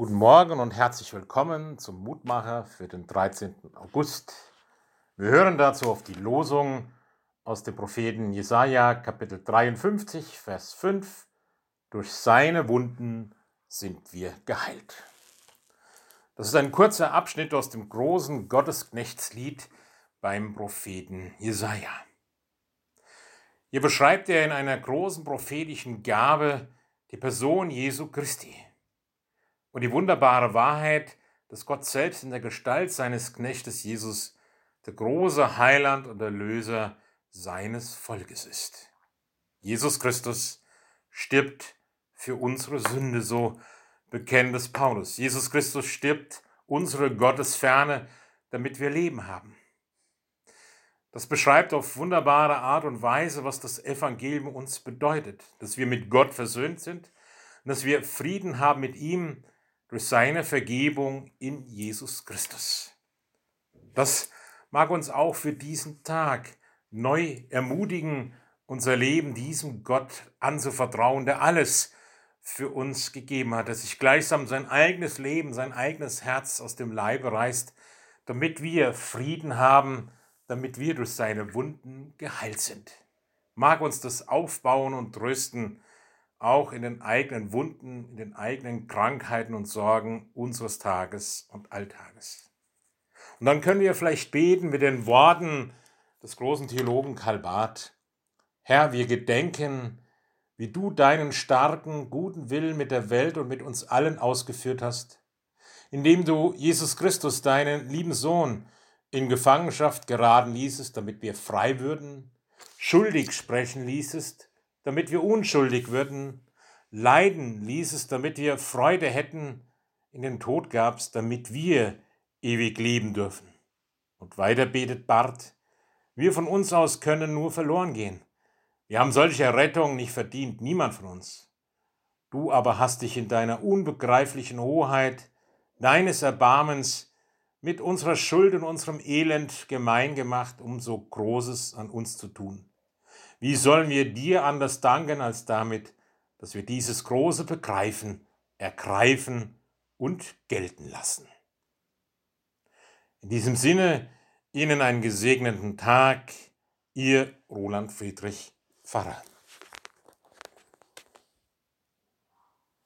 Guten Morgen und herzlich willkommen zum Mutmacher für den 13. August. Wir hören dazu auf die Losung aus dem Propheten Jesaja, Kapitel 53, Vers 5. Durch seine Wunden sind wir geheilt. Das ist ein kurzer Abschnitt aus dem großen Gottesknechtslied beim Propheten Jesaja. Hier beschreibt er in einer großen prophetischen Gabe die Person Jesu Christi und die wunderbare Wahrheit, dass Gott selbst in der Gestalt seines Knechtes Jesus der große Heiland und Erlöser seines Volkes ist. Jesus Christus stirbt für unsere Sünde, so bekennt es Paulus. Jesus Christus stirbt unsere Gottesferne, damit wir Leben haben. Das beschreibt auf wunderbare Art und Weise, was das Evangelium uns bedeutet, dass wir mit Gott versöhnt sind und dass wir Frieden haben mit ihm durch seine Vergebung in Jesus Christus. Das mag uns auch für diesen Tag neu ermutigen, unser Leben diesem Gott anzuvertrauen, der alles für uns gegeben hat, der sich gleichsam sein eigenes Leben, sein eigenes Herz aus dem Leibe reißt, damit wir Frieden haben, damit wir durch seine Wunden geheilt sind. Mag uns das aufbauen und trösten, auch in den eigenen Wunden, in den eigenen Krankheiten und Sorgen unseres Tages und Alltages. Und dann können wir vielleicht beten mit den Worten des großen Theologen Karl Barth. Herr, wir gedenken, wie du deinen starken, guten Willen mit der Welt und mit uns allen ausgeführt hast, indem du Jesus Christus, deinen lieben Sohn, in Gefangenschaft geraten ließest, damit wir frei würden, schuldig sprechen ließest, damit wir unschuldig würden, leiden ließest, damit wir Freude hätten, in den Tod gabst, damit wir ewig leben dürfen. Und weiter betet Bart, wir von uns aus können nur verloren gehen. Wir haben solche Rettung nicht verdient, niemand von uns. Du aber hast dich in deiner unbegreiflichen Hoheit, deines Erbarmens, mit unserer Schuld und unserem Elend gemein gemacht, um so Großes an uns zu tun. Wie sollen wir dir anders danken als damit, dass wir dieses Große begreifen, ergreifen und gelten lassen? In diesem Sinne Ihnen einen gesegneten Tag, Ihr Roland Friedrich Pfarrer.